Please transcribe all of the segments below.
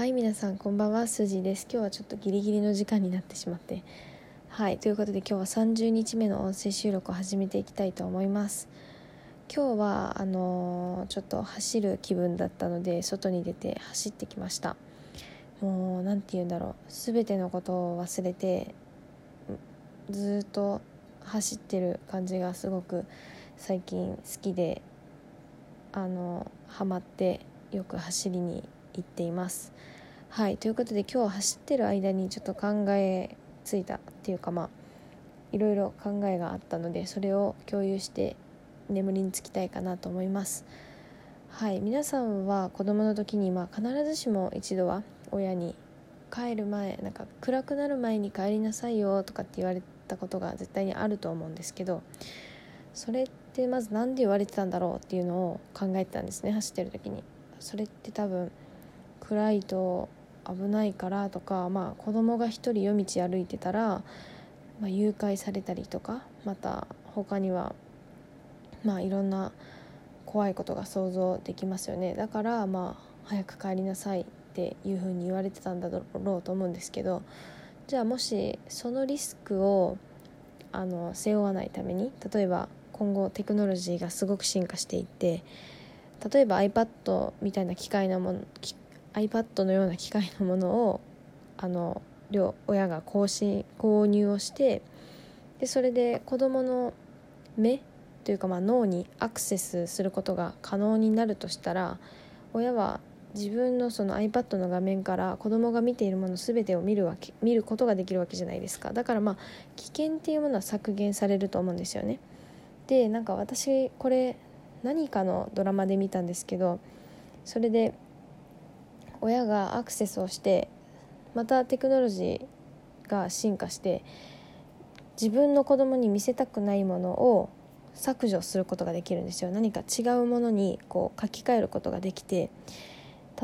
はい皆さんこんばんは。スジです。今日はちょっとギリギリの時間になってしまって。はいということで今日は30日目の音声収録を始めていきたいと思います。今日はあのー、ちょっと走る気分だったので外に出て走ってきました。もう何て言うんだろう。全てのことを忘れてずっと走ってる感じがすごく最近好きであのハマってよく走りに行っています。はいということで今日走ってる間にちょっと考えついたっていうかまあいろいろ考えがあったのでそれを共有して眠りにつきたいかなと思います。はい皆さんは子供の時にまあ必ずしも一度は親に帰る前なんか暗くなる前に帰りなさいよとかって言われたことが絶対にあると思うんですけどそれってまず何で言われてたんだろうっていうのを考えてたんですね走ってる時にそれって多分暗いと危ないからとか、まあ、子供が一人夜道歩いてたら、まあ、誘拐されたりとかまた他にはまあいろんな怖いことが想像できますよね。だからまあ早く帰りなさいっていうふうに言われてたんだろうと思うんですけどじゃあもしそのリスクをあの背負わないために例えば今後テクノロジーがすごく進化していって例えば iPad みたいな機械のもの iPad のような機械のものをあの両親が更新購入をしてでそれで子どもの目というかまあ脳にアクセスすることが可能になるとしたら親は自分のその iPad の画面から子供が見ているもの全てを見るわけ見ることができるわけじゃないですか。だからまあ危険っていうものは削減されると思うんですよね。でなんか私これ何かのドラマで見たんですけどそれで親がアクセスをしてまたテクノロジーが進化して自分の子供に見せたくないものを削除することができるんですよ何か違うものにこう書き換えることができて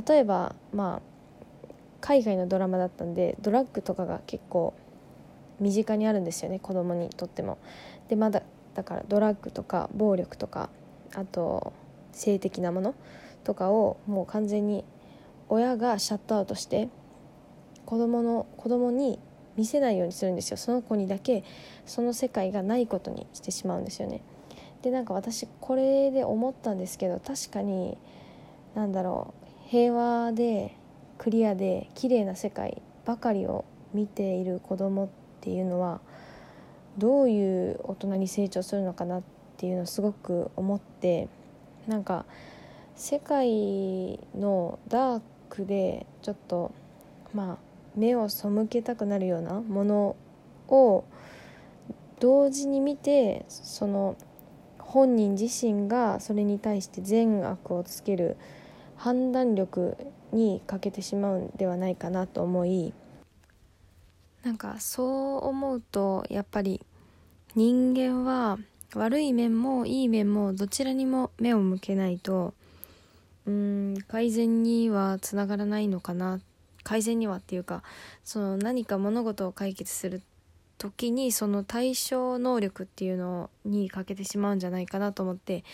例えばまあ海外のドラマだったんでドラッグとかが結構身近にあるんですよね子供にとっても。でまだだからドラッグとか暴力とかあと性的なものとかをもう完全に親がシャットアウトして子供の子供に見せないようにするんですよ。その子にだけその世界がないことにしてしまうんですよね。でなんか私これで思ったんですけど確かに何だろう平和でクリアで綺麗な世界ばかりを見ている子供っていうのはどういう大人に成長するのかなっていうのをすごく思ってなんか世界のダークでちょっとまあ目を背けたくなるようなものを同時に見てその本人自身がそれに対して善悪をつける判断力に欠けてしまうんではないかなと思いなんかそう思うとやっぱり人間は悪い面もいい面もどちらにも目を向けないとうん改善にはつながらないのかな。改善にはっていうかその何か物事を解決する時にその対処能力っていうのに欠けてしまうんじゃないかなと思って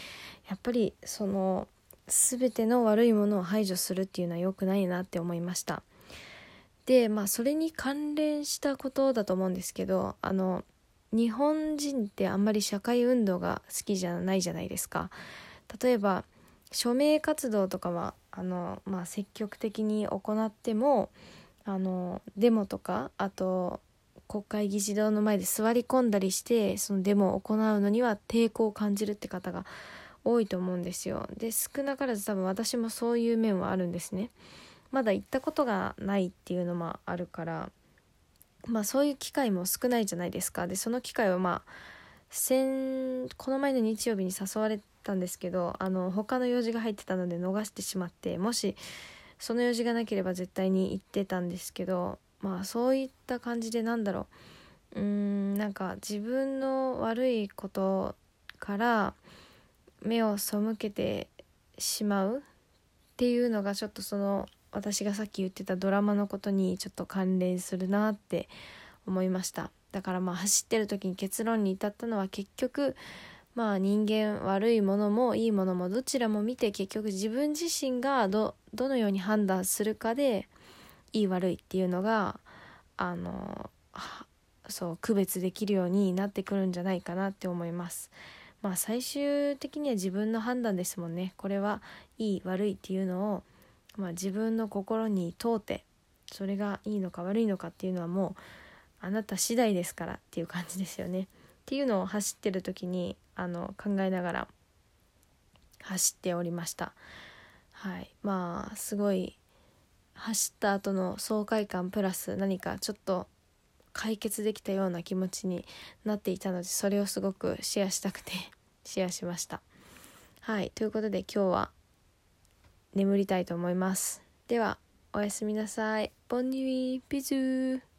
やっぱりその全ての悪いものを排除するっていうのは良くないなって思いました。でまあそれに関連したことだと思うんですけどあの日本人ってあんまり社会運動が好きじゃないじゃないですか。例えば署名活動とかはあの、まあ、積極的に行ってもあのデモとかあと国会議事堂の前で座り込んだりしてそのデモを行うのには抵抗を感じるって方が多いと思うんですよ。で少なからず多分私もそういう面はあるんですね。まだ行ったことがないっていうのもあるからまあそういう機会も少ないじゃないですか。でその機会はまあ先この前の日曜日に誘われたんですけどあの他の用事が入ってたので逃してしまってもしその用事がなければ絶対に行ってたんですけどまあそういった感じでなんだろう。うーんなんか自分の悪いことから目を背けてしまうっていうのがちょっとその私がさっき言ってたドラマのことにちょっと関連するなって思いました。だからまあ走ってる時に結論に至ったのは結局まあ人間悪いものもいいものもどちらも見て結局自分自身がどどのように判断するかでいい悪いっていうのがあのそう区別できるようになってくるんじゃないかなって思います。まあ最終的には自分の判断ですもんね。これはいい悪いっていうのを、まあ、自分の心に問うてそれがいいのか悪いのかっていうのはもうあなた次第ですからっていう感じですよね。っていうのを走ってる時にあの考えながら走っておりました。はい、まあすごい走った後の爽快感プラス何かちょっと解決できたような気持ちになっていたのでそれをすごくシェアしたくて シェアしました。はい。ということで今日は眠りたいと思います。ではおやすみなさい。ボンニュイピズー